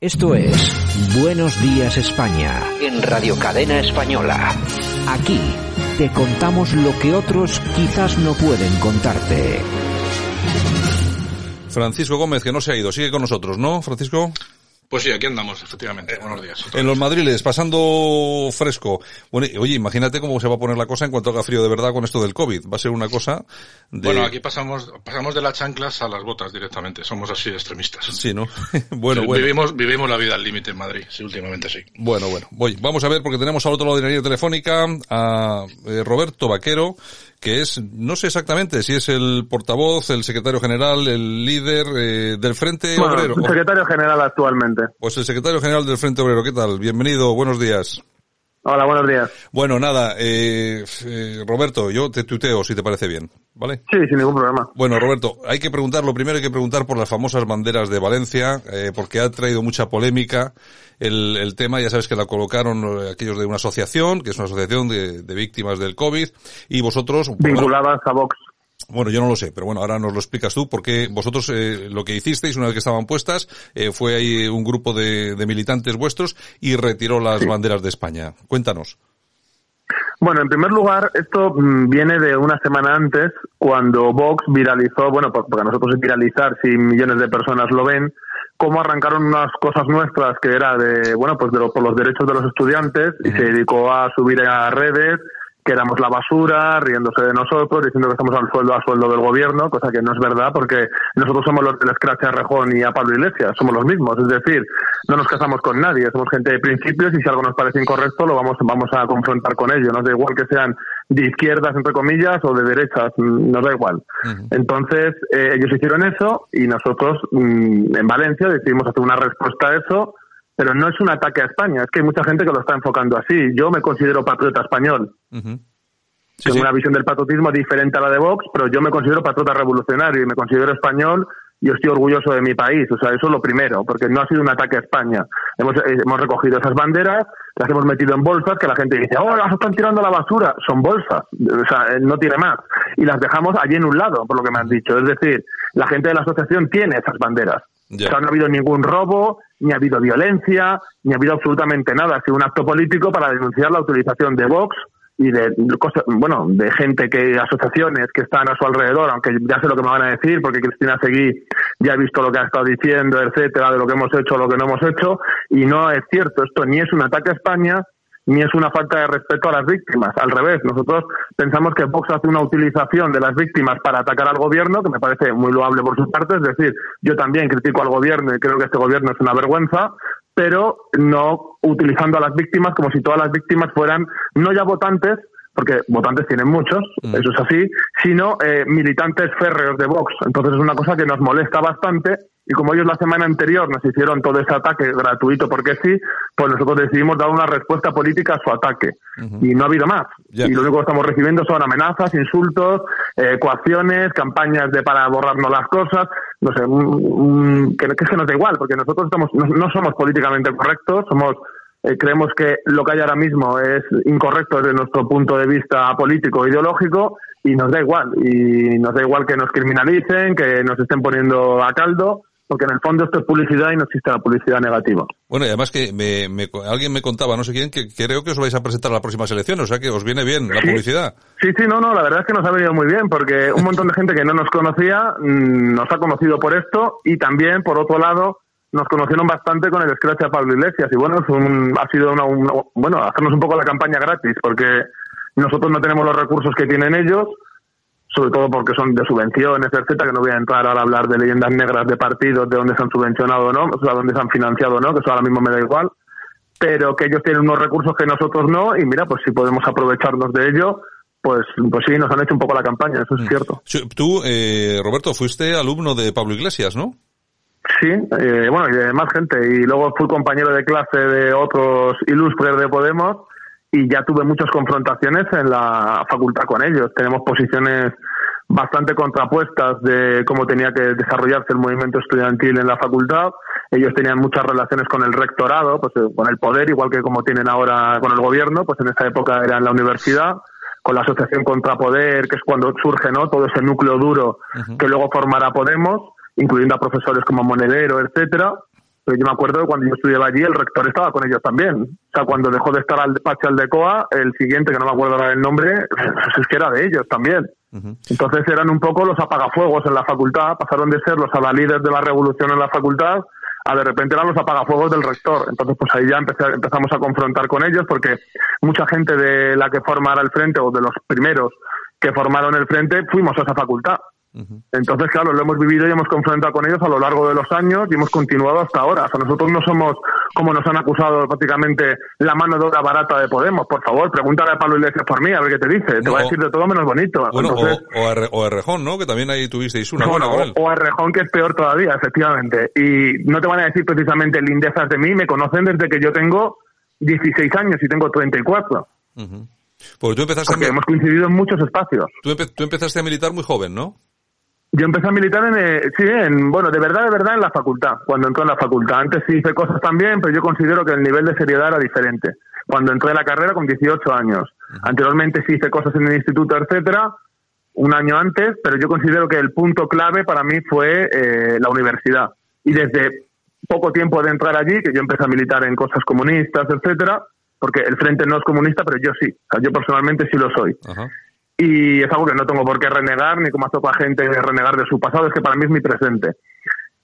Esto es Buenos Días España en Radio Cadena Española. Aquí te contamos lo que otros quizás no pueden contarte. Francisco Gómez, que no se ha ido, sigue con nosotros, ¿no, Francisco? Pues sí, aquí andamos, efectivamente. Buenos días. En los madriles, pasando fresco. Bueno, oye, imagínate cómo se va a poner la cosa en cuanto haga frío de verdad con esto del COVID. Va a ser una cosa de... Bueno, aquí pasamos, pasamos de las chanclas a las botas directamente. Somos así extremistas. Sí, ¿no? bueno, Sí, bueno. Vivimos, vivimos la vida al límite en Madrid, sí, últimamente sí. Bueno, bueno. Voy. Vamos a ver, porque tenemos al otro lado de la línea telefónica a eh, Roberto Vaquero, que es, no sé exactamente si es el portavoz, el secretario general, el líder eh, del Frente Bueno, Obrero. secretario general actualmente. Pues el secretario general del Frente Obrero, ¿qué tal? Bienvenido, buenos días. Hola, buenos días. Bueno, nada, eh, eh, Roberto, yo te tuteo si te parece bien, ¿vale? Sí, sin ningún problema. Bueno, Roberto, hay que preguntar, lo primero hay que preguntar por las famosas banderas de Valencia, eh, porque ha traído mucha polémica el, el tema, ya sabes que la colocaron eh, aquellos de una asociación, que es una asociación de, de víctimas del COVID, y vosotros... Vinculadas a Vox. Bueno, yo no lo sé, pero bueno, ahora nos lo explicas tú, porque vosotros eh, lo que hicisteis una vez que estaban puestas eh, fue ahí un grupo de, de militantes vuestros y retiró las banderas de España. Cuéntanos. Bueno, en primer lugar, esto mm, viene de una semana antes, cuando Vox viralizó, bueno, por- porque a nosotros es viralizar si millones de personas lo ven, cómo arrancaron unas cosas nuestras que era de, bueno, pues de lo- por los derechos de los estudiantes y se dedicó a subir a redes que éramos la basura, riéndose de nosotros, diciendo que estamos al sueldo a sueldo del gobierno, cosa que no es verdad porque nosotros somos los del Scratch a Rejón y a Pablo Iglesias, somos los mismos, es decir, no nos casamos con nadie, somos gente de principios y si algo nos parece incorrecto lo vamos, vamos a confrontar con ello, nos da igual que sean de izquierdas, entre comillas, o de derechas, mm, nos da igual. Entonces, eh, ellos hicieron eso y nosotros mm, en Valencia decidimos hacer una respuesta a eso, pero no es un ataque a España, es que hay mucha gente que lo está enfocando así. Yo me considero patriota español. Sí, tengo sí. una visión del patriotismo diferente a la de Vox, pero yo me considero patriota revolucionario y me considero español y estoy orgulloso de mi país. O sea, eso es lo primero, porque no ha sido un ataque a España. Hemos, eh, hemos recogido esas banderas, las hemos metido en bolsas, que la gente dice, oh, las están tirando a la basura. Son bolsas, o sea, eh, no tiene más. Y las dejamos allí en un lado, por lo que me has dicho. Es decir, la gente de la asociación tiene esas banderas. O sea, no ha habido ningún robo, ni ha habido violencia, ni ha habido absolutamente nada. Ha sido un acto político para denunciar la utilización de Vox y de cosas, bueno, de gente que, asociaciones que están a su alrededor, aunque ya sé lo que me van a decir, porque Cristina Seguí ya ha visto lo que ha estado diciendo, etcétera, de lo que hemos hecho lo que no hemos hecho, y no es cierto, esto ni es un ataque a España, ni es una falta de respeto a las víctimas. Al revés, nosotros pensamos que Vox hace una utilización de las víctimas para atacar al gobierno, que me parece muy loable por su parte. Es decir, yo también critico al gobierno y creo que este gobierno es una vergüenza, pero no utilizando a las víctimas como si todas las víctimas fueran no ya votantes, porque votantes tienen muchos, eso es así, sino eh, militantes férreos de Vox. Entonces es una cosa que nos molesta bastante y como ellos la semana anterior nos hicieron todo ese ataque gratuito porque sí, pues nosotros decidimos dar una respuesta política a su ataque. Y no ha habido más. Y lo único que estamos recibiendo son amenazas, insultos, eh, coacciones, campañas de para borrarnos las cosas. No sé, un- un- que, que es que nos da igual, porque nosotros estamos, no, no somos políticamente correctos, somos eh, creemos que lo que hay ahora mismo es incorrecto desde nuestro punto de vista político e ideológico y nos da igual. Y nos da igual que nos criminalicen, que nos estén poniendo a caldo, porque en el fondo esto es publicidad y no existe la publicidad negativa. Bueno, y además que me, me- alguien me contaba, no sé quién, que creo que os vais a presentar a las próximas elecciones, o sea que os viene bien la publicidad. Sí, sí, no, no, la verdad es que nos ha venido muy bien porque un montón de gente que no nos conocía mm, nos ha conocido por esto y también, por otro lado, nos conocieron bastante con el Scratch a Pablo Iglesias y bueno, es un- ha sido una, una- bueno, hacernos un poco la campaña gratis porque nosotros no tenemos los recursos que tienen ellos, sobre todo porque son de subvenciones, etcétera, que no voy a entrar ahora a hablar de leyendas negras de partidos, de dónde se han subvencionado o no, o sea, dónde se han financiado o no, que eso ahora mismo me da igual, pero que ellos tienen unos recursos que nosotros no, y mira, pues si podemos aprovecharnos de ello, pues, pues sí, nos han hecho un poco la campaña, eso es cierto. Sí, Tú, eh, Roberto, fuiste alumno de Pablo Iglesias, ¿no? Sí, eh, bueno, y de más gente. Y luego fui compañero de clase de otros ilustres de Podemos y ya tuve muchas confrontaciones en la facultad con ellos. Tenemos posiciones bastante contrapuestas de cómo tenía que desarrollarse el movimiento estudiantil en la facultad. Ellos tenían muchas relaciones con el rectorado, pues eh, con el poder, igual que como tienen ahora con el gobierno, pues en esa época era en la universidad, con la asociación Contrapoder, que es cuando surge ¿no? todo ese núcleo duro que luego formará Podemos, incluyendo a profesores como Monedero, etcétera. Pero yo me acuerdo de cuando yo estudiaba allí, el rector estaba con ellos también. O sea, cuando dejó de estar al despacho Aldecoa, el siguiente, que no me acuerdo ahora el nombre, es que era de ellos también. Entonces eran un poco los apagafuegos en la facultad, pasaron de ser los adalides de la revolución en la facultad a de repente eran los apagafuegos del rector. Entonces, pues ahí ya empezamos a confrontar con ellos porque mucha gente de la que formara el frente o de los primeros que formaron el frente fuimos a esa facultad. Entonces, claro, lo hemos vivido y hemos confrontado con ellos a lo largo de los años y hemos continuado hasta ahora. O sea, nosotros no somos, como nos han acusado prácticamente, la mano de obra barata de Podemos. Por favor, pregúntale a Pablo Iglesias por mí, a ver qué te dice. Te va a decir de todo menos bonito. Bueno, o, a, Rejón, ¿no? Que también ahí tuvisteis una. Bueno, o, a Rejón, que es peor todavía, efectivamente. Y no te van a decir precisamente lindezas de mí, me conocen desde que yo tengo 16 años y tengo 34. Pues tú empezaste Porque hemos coincidido en muchos espacios. Tú, tú empezaste a militar muy joven, ¿no? Yo empecé a militar en, eh, sí, en, bueno, de verdad, de verdad en la facultad, cuando entré en la facultad. Antes sí hice cosas también, pero yo considero que el nivel de seriedad era diferente. Cuando entré a la carrera con 18 años. Anteriormente sí hice cosas en el instituto, etcétera, un año antes, pero yo considero que el punto clave para mí fue eh, la universidad. Y desde poco tiempo de entrar allí, que yo empecé a militar en cosas comunistas, etcétera, porque el frente no es comunista, pero yo sí. O sea, yo personalmente sí lo soy. Ajá y es algo que no tengo por qué renegar, ni como hace otra gente renegar de su pasado, es que para mí es mi presente.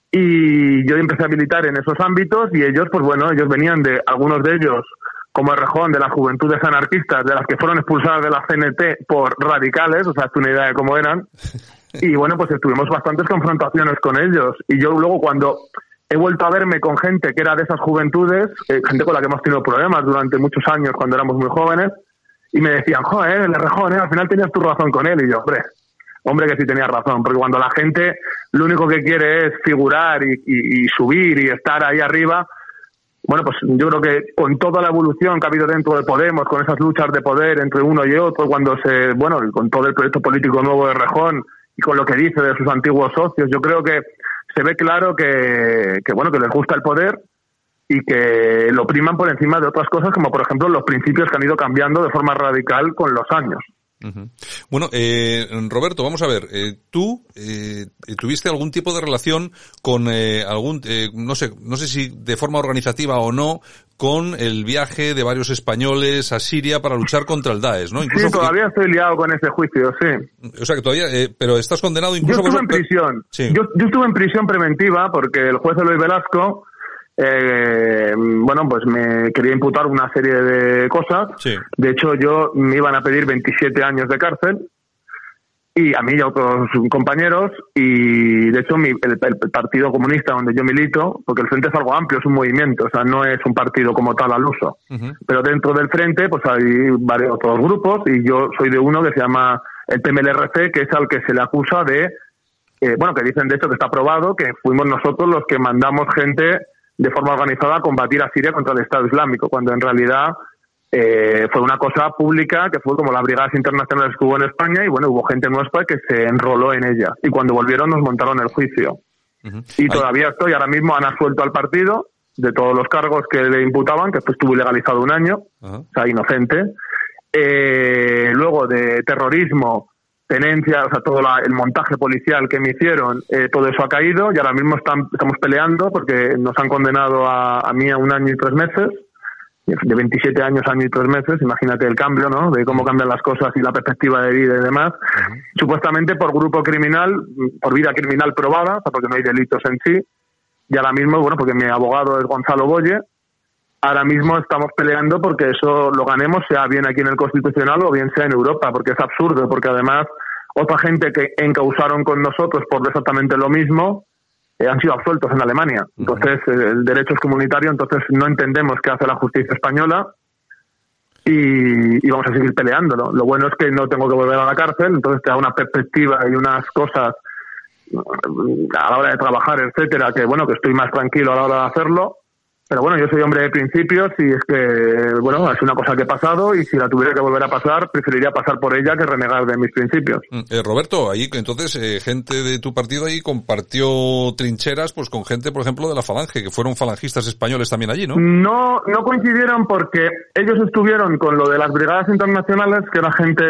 Y yo empecé a militar en esos ámbitos y ellos, pues bueno, ellos venían de, algunos de ellos, como el rejón de las juventudes anarquistas, de las que fueron expulsadas de la CNT por radicales, o sea, es una idea de cómo eran. Y bueno, pues tuvimos bastantes confrontaciones con ellos. Y yo luego cuando he vuelto a verme con gente que era de esas juventudes, eh, gente con la que hemos tenido problemas durante muchos años cuando éramos muy jóvenes, y me decían, joder, el rejón, ¿eh? al final tenías tu razón con él. Y yo, hombre, hombre que sí tenía razón, porque cuando la gente lo único que quiere es figurar y, subir y estar ahí arriba, bueno, pues yo creo que con toda la evolución que ha habido dentro de Podemos, con esas luchas de poder entre uno y otro, cuando se, bueno, con todo el proyecto político nuevo de Rejón y con lo que dice de sus antiguos socios, yo creo que se ve claro que, que bueno, que les gusta el poder y que lo priman por encima de otras cosas, como por ejemplo los principios que han ido cambiando de forma radical con los años. Bueno, eh, Roberto, vamos a ver. Eh, tú eh, tuviste algún tipo de relación con eh, algún, eh, no sé, no sé si de forma organizativa o no, con el viaje de varios españoles a Siria para luchar contra el Daesh, ¿no? Incluso sí, todavía estoy liado con ese juicio, sí. O sea que todavía, pero estás condenado incluso. Yo estuve en prisión. Yo, yo, estuve en prisión preventiva porque el juez Eloy Velasco eh, bueno, pues me quería imputar una serie de cosas. De hecho, yo me iban a pedir 27 años de cárcel y a mí y a otros compañeros y de hecho el, Partido Comunista donde yo milito, porque el Frente es algo amplio, es un movimiento, o sea, no es un partido como tal al uso, pero dentro del Frente pues hay varios otros grupos y yo soy de uno que se llama el PMLRC, que es al que se le acusa de, eh, bueno, que dicen de hecho que está probado que fuimos nosotros los que mandamos gente de forma organizada a combatir a Siria contra el Estado Islámico, cuando en realidad eh, fue una cosa pública que fue como las brigadas internacionales que hubo en España y bueno, hubo gente nuestra que se enroló en ella y cuando volvieron nos montaron el juicio. Y todavía estoy, ahora mismo han asuelto al partido de todos los cargos que le imputaban, que estuvo ilegalizado un año, o sea, inocente. Eh, luego de terrorismo, tenencia, o sea, todo el montaje policial que me hicieron, eh, todo eso ha caído y ahora mismo están, estamos peleando porque nos han condenado a, a mí a un año y tres meses, de 27 años, año y tres meses, imagínate el cambio, ¿no? De cómo cambian las cosas y la perspectiva de vida y demás. Supuestamente por grupo criminal, por vida criminal probada, porque no hay delitos en sí. Y ahora mismo, bueno, porque mi abogado es Gonzalo Boye, ahora mismo estamos peleando porque eso lo ganemos, sea bien aquí en el Constitucional o bien sea en Europa, porque es absurdo, porque además otra gente que encausaron con nosotros por exactamente lo mismo eh, han sido absueltos en Alemania. Entonces, eh, el derecho es comunitario, entonces no entendemos qué hace la justicia española y, vamos a seguir peleándolo. Lo bueno es que no tengo que volver a la cárcel, entonces te da una perspectiva y unas cosas a la hora de trabajar, etcétera, que bueno, que estoy más tranquilo a la hora de hacerlo. Pero bueno, yo soy hombre de principios y es que, bueno, es una cosa que he pasado y si la tuviera que volver a pasar, preferiría pasar por ella que renegar de mis principios. Mm, eh, Roberto, ahí entonces eh, gente de tu partido ahí compartió trincheras pues con gente, por ejemplo, de la Falange, que fueron falangistas españoles también allí, ¿no? No, no coincidieron porque ellos estuvieron con lo de las brigadas internacionales, que era gente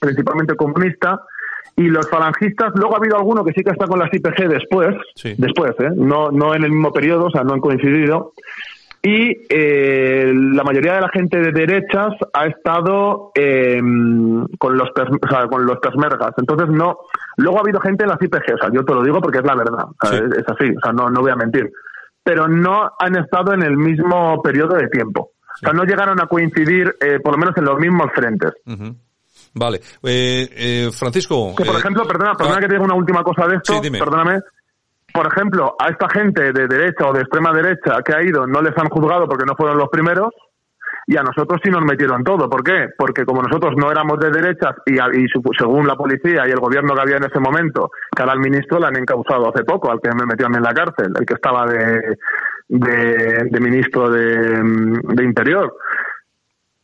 principalmente comunista, y los falangistas, luego ha habido alguno que sí que está con las IPG después, después, ¿eh? no, no en el mismo periodo, o sea, no han coincidido. Y eh, la mayoría de la gente de derechas ha estado eh, con los o sea, con los persmergas. Entonces no. Luego ha habido gente en las IPG, o sea, yo te lo digo porque es la verdad, es, así, o sea, no, no voy a mentir. Pero no han estado en el mismo periodo de tiempo. O sea, no llegaron a coincidir, eh, por lo menos en los mismos frentes. Vale. Eh, eh, Francisco. Que por eh, ejemplo, perdona, perdona ah, que te diga una última cosa de esto. Perdóname. Por ejemplo, a esta gente de derecha o de extrema derecha que ha ido no les han juzgado porque no fueron los primeros y a nosotros sí nos metieron todo. ¿Por qué? Porque como nosotros no éramos de derechas y, y según la policía y el gobierno que había en ese momento, que ahora al ministro le han encausado hace poco, al que me metió a mí en la cárcel, el que estaba de, de, ministro de, de Interior.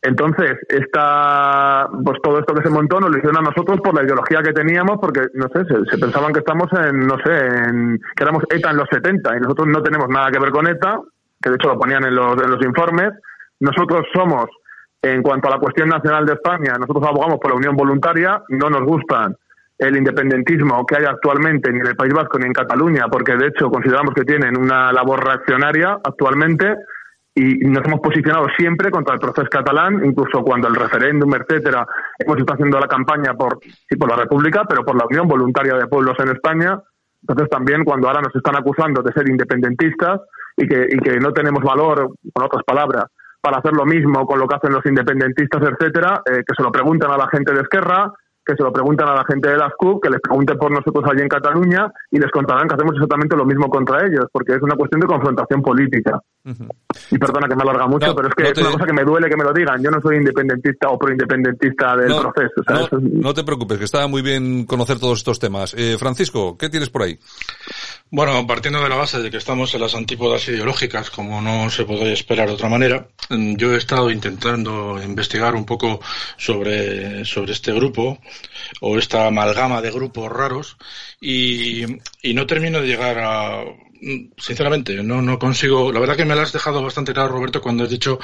Entonces, esta, pues todo esto que se montó nos lo hicieron a nosotros por la ideología que teníamos, porque, no sé, se, pensaban que estamos en, no sé, en, que éramos ETA en los 70 y nosotros no tenemos nada que ver con ETA, que de hecho lo ponían en los, en los informes. Nosotros somos, en cuanto a la cuestión nacional de España, nosotros abogamos por la unión voluntaria, no nos gustan el independentismo que hay actualmente ni en el País Vasco ni en Cataluña, porque de hecho consideramos que tienen una labor reaccionaria actualmente y nos hemos posicionado siempre contra el proceso catalán, incluso cuando el referéndum, etcétera, hemos estado haciendo la campaña por, sí, por la República, pero por la Unión Voluntaria de Pueblos en España. Entonces también cuando ahora nos están acusando de ser independentistas y que, y que no tenemos valor, con otras palabras, para hacer lo mismo con lo que hacen los independentistas, etcétera, eh, que se lo pregunten a la gente de Esquerra, que se lo preguntan a la gente de las CUP, que les pregunten por nosotros allí en Cataluña y les contarán que hacemos exactamente lo mismo contra ellos, porque es una cuestión de confrontación política. Y perdona que me alarga mucho, pero es que es una cosa que me duele que me lo digan. Yo no soy independentista o proindependentista del proceso. no, te preocupes, que está muy bien conocer todos estos temas. Eh, Francisco, ¿qué tienes por ahí? Bueno, partiendo de la base de que estamos en las antípodas ideológicas, como no se podría esperar de otra manera, mm, yo he estado intentando investigar un poco sobre, sobre este grupo o esta amalgama de grupos raros y, y no termino de llegar a, sinceramente, no, no consigo. La verdad que me lo has dejado bastante claro, Roberto, cuando has dicho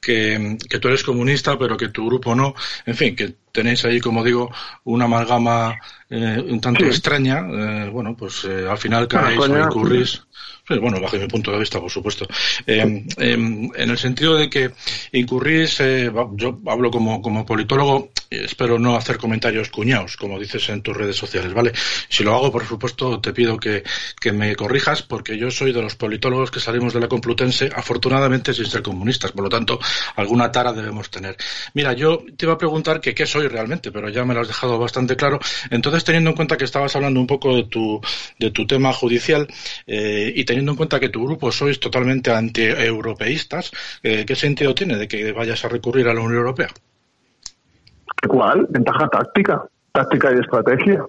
que, que, tú eres comunista, pero que tu grupo no. En fin, que tenéis ahí, como digo, una amalgama eh, un tanto extraña. Eh, bueno, pues eh, al final caéis o incurrís bueno, bajo mi punto de vista, por supuesto. Eh, em, en el sentido de que incurrís, eh, yo hablo como, como politólogo, espero no hacer comentarios cuñados, como dices en tus redes sociales, ¿vale? Si lo hago, por supuesto, te pido que, que me corrijas, porque yo soy de los politólogos que salimos de la Complutense, afortunadamente sin ser comunistas, por lo tanto, alguna tara debemos tener. Mira, yo te iba a preguntar que qué soy realmente, pero ya me lo has dejado bastante claro. Entonces, teniendo en cuenta que estabas hablando un poco de tu, de tu tema judicial eh, y teniendo en cuenta que tu grupo sois totalmente anti-europeístas, eh, ¿qué sentido tiene de que vayas a recurrir a la Unión Europea? ¿Cuál? Ventaja táctica, táctica y estrategia.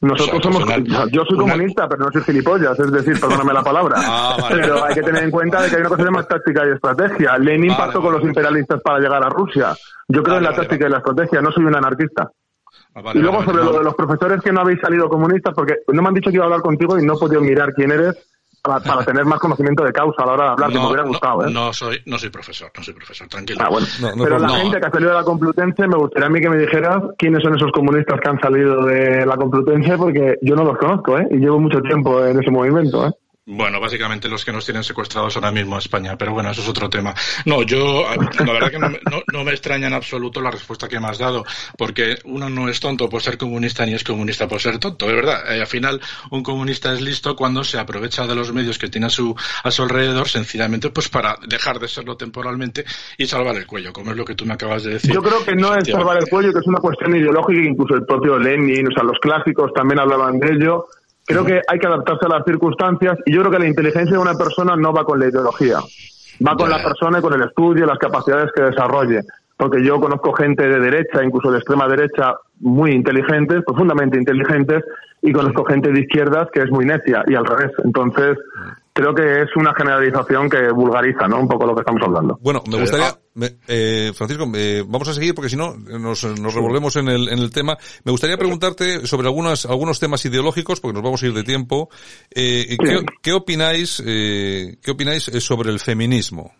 Nosotros somos, yo soy comunista, pero no soy gilipollas, es decir, perdóname la palabra. Ah, pero hay que tener en cuenta de que hay una cosa más táctica y estrategia. Lenin pasó con los imperialistas para llegar a Rusia. Yo creo en la táctica y la estrategia, no soy un anarquista. Ah, y luego sobre lo de los profesores que no habéis salido comunistas, porque no me han dicho que iba a hablar contigo y no he podido mirar quién eres para, tener más conocimiento de causa a la hora de hablar, que me hubiera gustado. ¿eh? No, soy, no soy profesor, no soy profesor, tranquilo. Ah, bueno. Pero la gente que ha salido de la Complutense, me gustaría a mí que me dijeras quiénes son esos comunistas que han salido de la Complutense, porque yo no los conozco, ¿eh? Y llevo mucho tiempo en ese movimiento, ¿eh? Bueno, básicamente los que nos tienen secuestrados ahora mismo a España, pero bueno, eso es otro tema. No, yo, la verdad que no, me extraña en absoluto la respuesta que me has dado, porque uno no es tonto por ser comunista ni es comunista por ser tonto, de verdad. Eh, al final, un comunista es listo cuando se aprovecha de los medios que tiene a su, a su alrededor, sencillamente, pues para dejar de serlo temporalmente y salvar el cuello, como es lo que tú me acabas de decir. Yo creo que no es salvar el cuello, que es una cuestión ideológica, incluso el propio Lenin, o sea, los clásicos también hablaban de ello Creo que hay que adaptarse a las circunstancias y yo creo que la inteligencia de una persona no va con la ideología, va con la persona y con el estudio y las capacidades que desarrolle. porque yo conozco gente de derecha, incluso de extrema derecha, muy inteligentes, profundamente inteligentes, y conozco gente de izquierdas que es muy necia, y al revés. Entonces, creo que es una generalización que vulgariza, ¿no? Un poco lo que estamos hablando. Bueno, me gustaría, eh, Francisco, vamos a seguir porque si no nos, nos revolvemos en el, en el tema. Me gustaría preguntarte sobre algunas, algunos temas ideológicos, porque nos vamos a ir de tiempo. Eh, ¿qué, ¿qué, opináis, eh, qué opináis sobre el feminismo?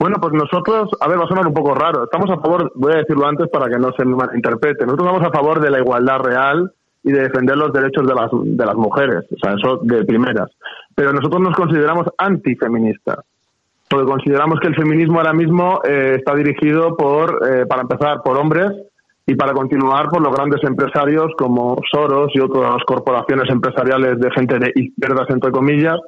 Bueno, pues nosotros, a ver, va a sonar un poco raro. Estamos a favor, voy a decirlo antes para que no se malinterprete. Nosotros estamos a favor de la igualdad real y de defender los derechos de las, de las mujeres, o sea, eso de primeras. Pero nosotros nos consideramos antifeministas, porque consideramos que el feminismo ahora mismo eh, está dirigido por, eh, para empezar, por hombres y para continuar por los grandes empresarios como Soros y otras corporaciones empresariales de gente de izquierdas, entre comillas,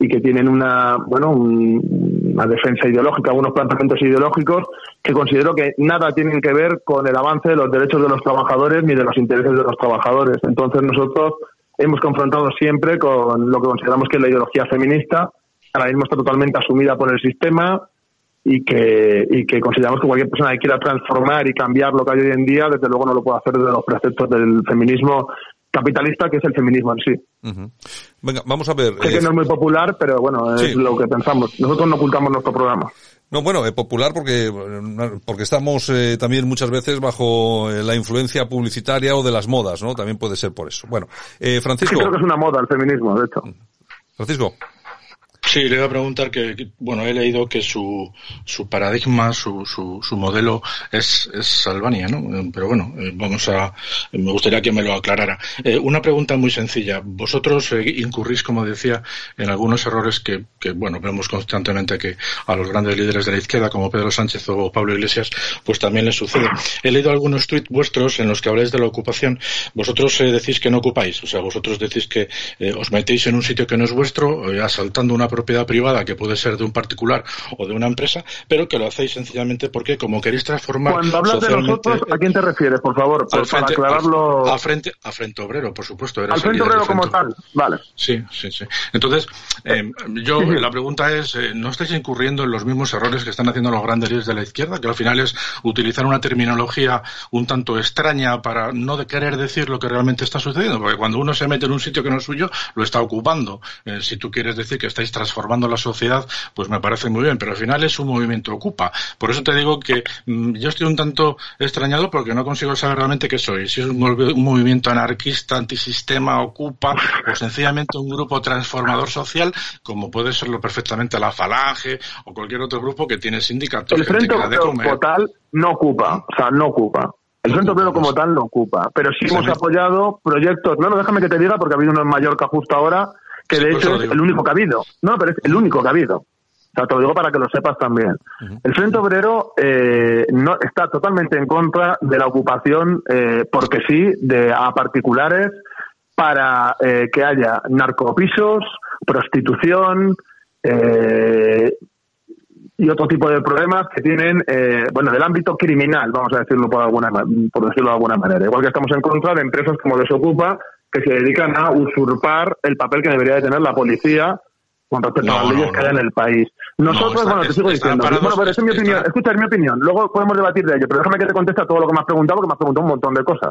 y que tienen una, bueno, una defensa ideológica, unos planteamientos ideológicos que considero que nada tienen que ver con el avance de los derechos de los trabajadores ni de los intereses de los trabajadores. Entonces nosotros hemos confrontado siempre con lo que consideramos que es la ideología feminista, ahora mismo está totalmente asumida por el sistema y que, y que consideramos que cualquier persona que quiera transformar y cambiar lo que hay hoy en día, desde luego no lo puede hacer desde los preceptos del feminismo capitalista, que es el feminismo en sí. Venga, vamos a ver. Sé que no es muy popular, pero bueno, es lo que pensamos. Nosotros no ocultamos nuestro programa. No, bueno, es popular porque, porque estamos eh, también muchas veces bajo eh, la influencia publicitaria o de las modas, ¿no? También puede ser por eso. Bueno, eh, Francisco. creo que es una moda el feminismo, de hecho. Francisco. Sí, le voy a preguntar que, bueno, he leído que su, su paradigma, su, su, su modelo es, es Albania, ¿no? Pero bueno, eh, vamos a, me gustaría que me lo aclarara. Eh, una pregunta muy sencilla. Vosotros eh, incurrís, como decía, en algunos errores que, que, bueno, vemos constantemente que a los grandes líderes de la izquierda, como Pedro Sánchez o Pablo Iglesias, pues también les sucede. He leído algunos tuits vuestros en los que habláis de la ocupación. Vosotros decís que no ocupáis, o sea, vosotros decís que os metéis en un sitio que no es vuestro, asaltando una propiedad privada que puede ser de un particular o de una empresa, pero que lo hacéis sencillamente porque como queréis transformar Cuando hablas de nosotros, ¿a quién te refieres, por favor? Al frente, para aclararlo... a frente, a frente obrero, por supuesto. Al frente obrero como tal, vale. Sí, sí, sí. Entonces, eh, yo, la pregunta es, eh, ¿no estáis incurriendo en los mismos errores que están haciendo los grandes líderes de la izquierda? Que al final es utilizar una terminología un tanto extraña para no de querer decir lo que realmente está sucediendo, porque cuando uno se mete en un sitio que no es suyo, lo está ocupando. Eh, si tú quieres decir que estáis transformando la sociedad, pues me parece muy bien, pero al final es un movimiento ocupa. Por eso te digo que mm, yo estoy un tanto extrañado porque no consigo saber realmente qué soy. Si es un, movimiento anarquista, antisistema, ocupa, o sencillamente un grupo transformador social, como puede serlo perfectamente la Falange o cualquier otro grupo que tiene sindicatos. El Frente como tal no ocupa, o sea, no ocupa. El Frente Obrero como tal no ocupa, pero sí hemos apoyado proyectos. No, no, déjame que te diga porque ha habido uno en Mallorca justo ahora que de hecho es el único que ha habido. No, pero es el único que ha habido. O sea, te lo digo para que lo sepas también. El Frente Obrero eh, no está totalmente en contra de la ocupación, eh, porque sí, de a particulares para eh, que haya narcopisos, prostitución y otro tipo de problemas que tienen, bueno, del ámbito criminal, vamos a decirlo por alguna, por decirlo de alguna manera. Igual que estamos en contra de empresas como Desocupa, que se dedican a usurpar el papel que debería de tener la policía con respecto a las leyes que hay en el país. Nosotros, bueno, te sigo diciendo. Bueno, pero es mi opinión. Escucha, es mi opinión. Luego podemos debatir de ello, pero déjame que te conteste a todo lo que me has preguntado, porque me has preguntado un montón de cosas.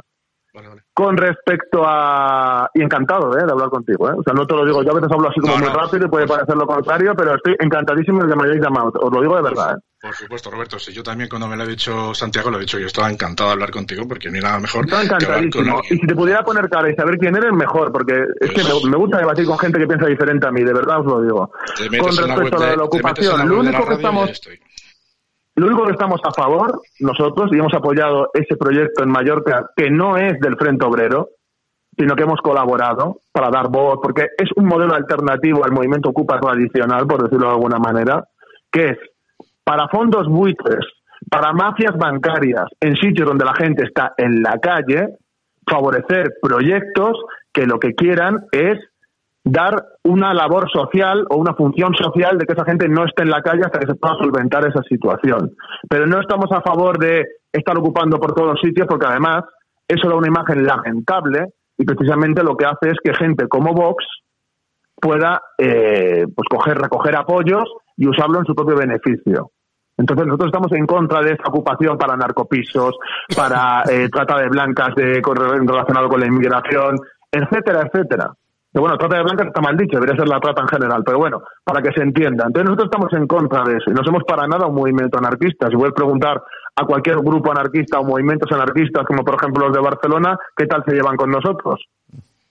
Con respecto a... Y encantado ¿eh? de hablar contigo. ¿eh? O sea, no te lo digo, yo a veces hablo así como muy rápido y puede parecer lo contrario, pero estoy encantadísimo de que me hayáis llamado. Os lo digo de verdad. ¿eh? Por supuesto, Roberto. Si yo también cuando me lo ha dicho Santiago, lo he dicho, yo estaba encantado de hablar contigo porque ni nada mejor. Estaba encantadísimo. Y si te pudiera poner cara y saber quién eres, mejor, porque es que pues me, gusta debatir con gente que piensa diferente a mí, de verdad os lo digo. Con respecto a la, ocupación, lo único que estamos... Lo único que estamos a favor, nosotros, y hemos apoyado ese proyecto en Mallorca, que no es del Frente Obrero, sino que hemos colaborado para dar voz, porque es un modelo alternativo al movimiento Ocupa tradicional, por decirlo de alguna manera, que es para fondos buitres, para mafias bancarias, en sitios donde la gente está en la calle, favorecer proyectos que lo que quieran es dar una labor social o una función social de que esa gente no esté en la calle hasta que se pueda solventar esa situación. Pero no estamos a favor de estar ocupando por todos los sitios porque además eso da una imagen lamentable y precisamente lo que hace es que gente como Vox pueda eh, pues coger, recoger apoyos y usarlo en su propio beneficio. Entonces nosotros estamos en contra de esa ocupación para narcopisos, para eh, trata de blancas de, relacionado con la inmigración, etcétera, etcétera. Que bueno, trata de blancas está mal dicho, debería ser la trata en general, pero bueno, para que se entienda. Entonces nosotros estamos en contra de eso y no somos para nada un movimiento anarquista. Si voy a preguntar a cualquier grupo anarquista o movimientos anarquistas, como por ejemplo los de Barcelona, ¿qué tal se llevan con nosotros?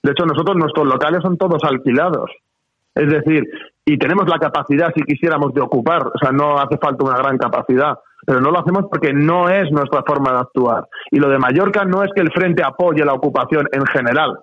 De hecho, nosotros, nuestros locales son todos alquilados. Es decir, y tenemos la capacidad, si quisiéramos, de ocupar, o sea, no hace falta una gran capacidad, pero no lo hacemos porque no es nuestra forma de actuar. Y lo de Mallorca no es que el Frente apoye la ocupación en general,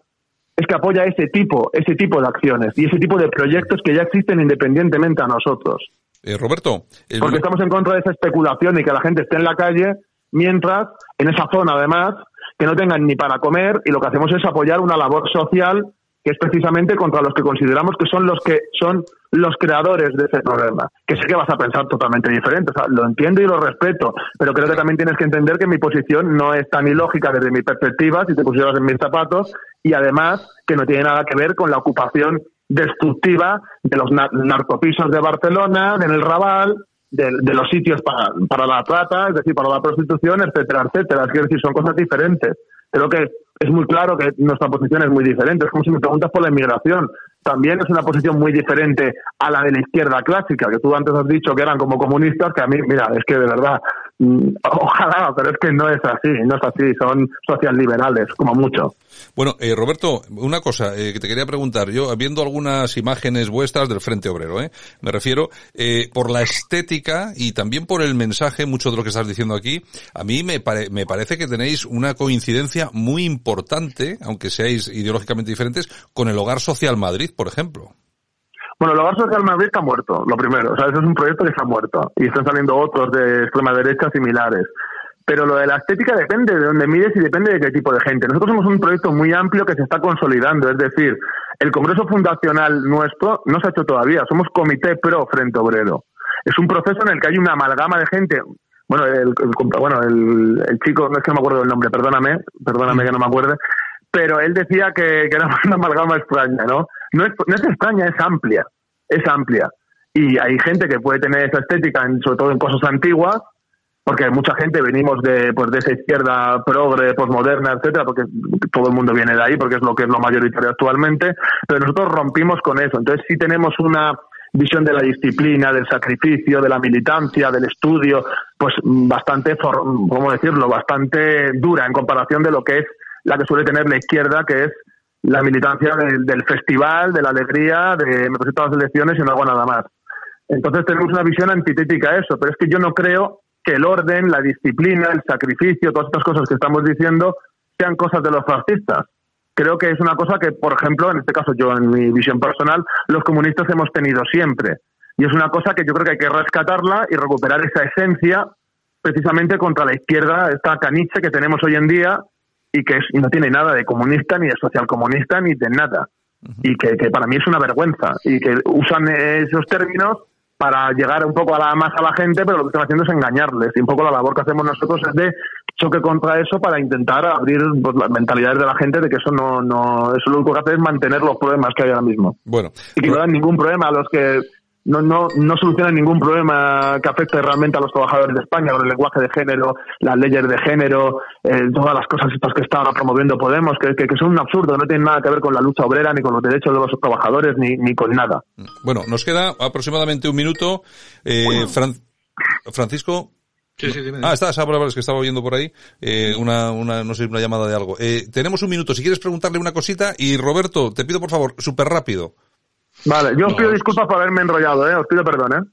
es que apoya ese tipo, ese tipo de acciones y ese tipo de proyectos que ya existen independientemente a nosotros. Eh, Roberto. Porque estamos en contra de esa especulación y que la gente esté en la calle, mientras, en esa zona además, que no tengan ni para comer y lo que hacemos es apoyar una labor social que es precisamente contra los que consideramos que son los que son los creadores de ese problema. Que sé que vas a pensar totalmente diferente, o sea, lo entiendo y lo respeto, pero creo que también tienes que entender que mi posición no es tan ilógica desde mi perspectiva, si te pusieras en mis zapatos, y además que no tiene nada que ver con la ocupación destructiva de los narcopisos de Barcelona, en el Raval, de, los sitios para, para la trata, es decir, para la prostitución, etcétera, etcétera. Es decir, son cosas diferentes. Creo que es muy claro que nuestra posición es muy diferente. Es como si me preguntas por la inmigración. También es una posición muy diferente a la de la izquierda clásica, que tú antes has dicho que eran como comunistas, que a mí, mira, es que de verdad, ojalá, pero es que no es así, no es así, son social liberales, como mucho. Bueno, eh, Roberto, una cosa eh, que te quería preguntar. Yo, viendo algunas imágenes vuestras del Frente Obrero, eh, me refiero, eh, por la estética y también por el mensaje, mucho de lo que estás diciendo aquí, a mí me, me parece que tenéis una coincidencia muy importante, aunque seáis ideológicamente diferentes, con el Hogar Social Madrid, por ejemplo. Bueno, el Hogar Social Madrid está muerto, lo primero. O sea, eso es un proyecto que está muerto. Y están saliendo otros de extrema derecha similares pero lo de la estética depende de dónde mires y depende de qué tipo de gente. Nosotros somos un proyecto muy amplio que se está consolidando, es decir, el Congreso Fundacional nuestro no se ha hecho todavía, somos Comité Pro Frente Obrero. Es un proceso en el que hay una amalgama de gente. Bueno, el, bueno, el, chico, no es que no me acuerdo del nombre, perdóname, perdóname que no me acuerde, pero él decía que, que era una amalgama extraña, ¿no? No es, no es extraña, es amplia, es amplia. Y hay gente que puede tener esa estética, sobre todo en cosas antiguas, porque mucha gente venimos de pues de esa izquierda progre, posmoderna, etcétera, porque todo el mundo viene de ahí, porque es lo que es lo mayoritario actualmente, pero nosotros rompimos con eso. Entonces sí tenemos una visión de la disciplina, del sacrificio, de la militancia, del estudio, pues bastante, ¿cómo decirlo?, bastante dura en comparación de lo que es la que suele tener la izquierda, que es la militancia del, festival, de la alegría, de me presento a las elecciones y no hago nada más. Entonces tenemos una visión antitética a eso, pero es que yo no creo que el orden, la disciplina, el sacrificio, todas estas cosas que estamos diciendo sean cosas de los fascistas. Creo que es una cosa que, por ejemplo, en este caso yo, en mi visión personal, los comunistas hemos tenido siempre. Y es una cosa que yo creo que hay que rescatarla y recuperar esa esencia precisamente contra la izquierda, esta caniche que tenemos hoy en día y que no tiene nada de comunista, ni de socialcomunista, ni de nada. Y que, que para mí es una vergüenza. Y que usan esos términos para llegar un poco a la más a la gente, pero lo que están haciendo es engañarles. Y un poco la labor que hacemos nosotros es de choque contra eso para intentar abrir pues, las mentalidades de la gente de que eso no, no, eso lo único que hace es mantener los problemas que hay ahora mismo. Bueno. Y que no dan ningún problema a los que no, no, no soluciona ningún problema que afecte realmente a los trabajadores de España con el lenguaje de género, las leyes de género, eh, todas las cosas estas que está promoviendo Podemos, que, que, son un absurdo, no tienen nada que ver con la lucha obrera, ni con los derechos de los trabajadores, ni, ni con nada. Bueno, nos queda aproximadamente un minuto. Eh, Francisco. Sí, sí, dime, Ah, está, es que estaba oyendo por ahí, eh, una, una, no sé, una llamada de algo. Eh, tenemos un minuto, si quieres preguntarle una cosita, y Roberto, te pido por favor, súper rápido. Vale, yo os pido disculpas por haberme enrollado, ¿eh? Os pido perdón, ¿eh?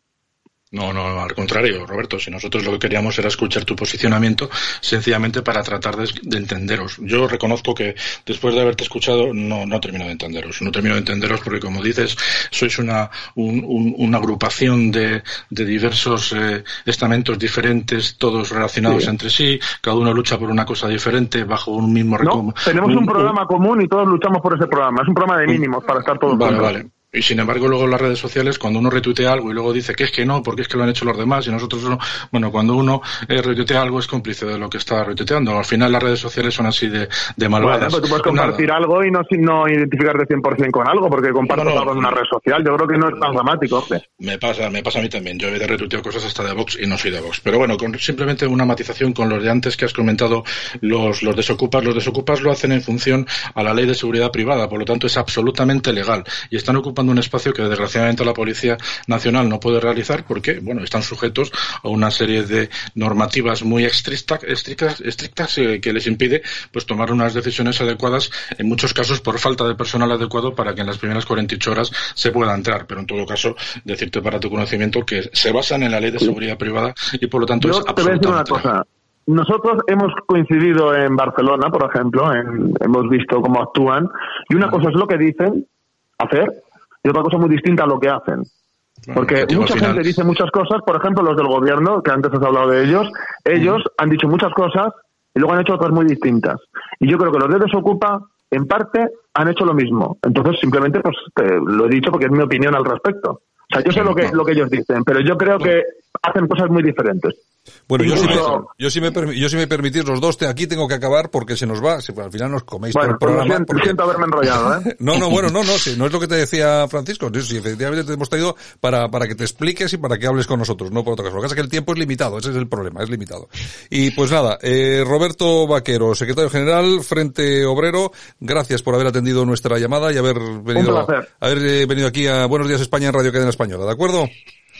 No, no, al contrario, Roberto. Si nosotros lo que queríamos era escuchar tu posicionamiento, sencillamente para tratar de, entenderos. Yo reconozco que después de haberte escuchado, no, no termino de entenderos. No termino de entenderos porque, como dices, sois una, una agrupación de, de diversos eh, estamentos diferentes, todos relacionados entre sí. Cada uno lucha por una cosa diferente bajo un mismo no, Tenemos un, programa común y todos luchamos por ese programa. Es un programa de mínimos para estar todos Vale, vale. Y sin embargo, luego en las redes sociales, cuando uno retuitea algo y luego dice que es que no, porque es que lo han hecho los demás y nosotros no. Bueno, cuando uno eh, retuitea algo es cómplice de lo que está retuiteando. Al final las redes sociales son así de, de malvadas. Bueno, tú puedes compartir algo y no, no identificarte 100% con algo, porque compartes algo en una red social. Yo creo que no es tan dramático. Me pasa, me pasa a mí también. Yo he de retuitear cosas hasta de Vox y no soy de Vox. Pero bueno, con simplemente una matización con los de antes que has comentado, los, los desocupas. Los desocupas lo hacen en función a la ley de seguridad privada, por lo tanto es absolutamente legal y están ocupando un espacio que desgraciadamente la Policía Nacional no puede realizar porque, bueno, están sujetos a una serie de normativas muy estrictas, estrictas, estrictas eh, que les impide pues tomar unas decisiones adecuadas en muchos casos por falta de personal adecuado para que en las primeras 48 horas se pueda entrar, pero en todo caso decirte para tu conocimiento que se basan en la ley de seguridad privada y por lo tanto Yo es te voy a decir una cosa. Nosotros hemos coincidido en Barcelona, por ejemplo, en- hemos visto cómo actúan, y una cosa es lo que dicen hacer, y otra cosa muy distinta a lo que hacen. Porque mucha final. gente dice muchas cosas, por ejemplo, los del gobierno, que antes has hablado de ellos, ellos han dicho muchas cosas y luego han hecho otras muy distintas. Y yo creo que los de Desocupa, en parte, han hecho lo mismo. Entonces, simplemente, pues te lo he dicho porque es mi opinión al respecto. O sea, yo sé lo que, lo que ellos dicen, pero yo creo que hacen cosas muy diferentes. Bueno, yo si, me, yo, si me, yo si me permitís los dos, te, aquí tengo que acabar porque se nos va, si al final nos coméis Bueno, todo pues el lo programa. siento, porque- siento haberme enrollado, ¿eh? No, no, bueno, no, no, sí, no es lo que te decía Francisco, sí, sí, efectivamente te hemos traído para, para que te expliques y para que hables con nosotros, no por otra cosa. Lo que pasa es que el tiempo es limitado, ese es el problema, es limitado. Y pues nada, eh, Roberto Vaquero, secretario general, Frente Obrero, gracias por haber atendido nuestra llamada y haber venido, haber eh, venido aquí a Buenos Días España en Radio Cadena Española, ¿de acuerdo?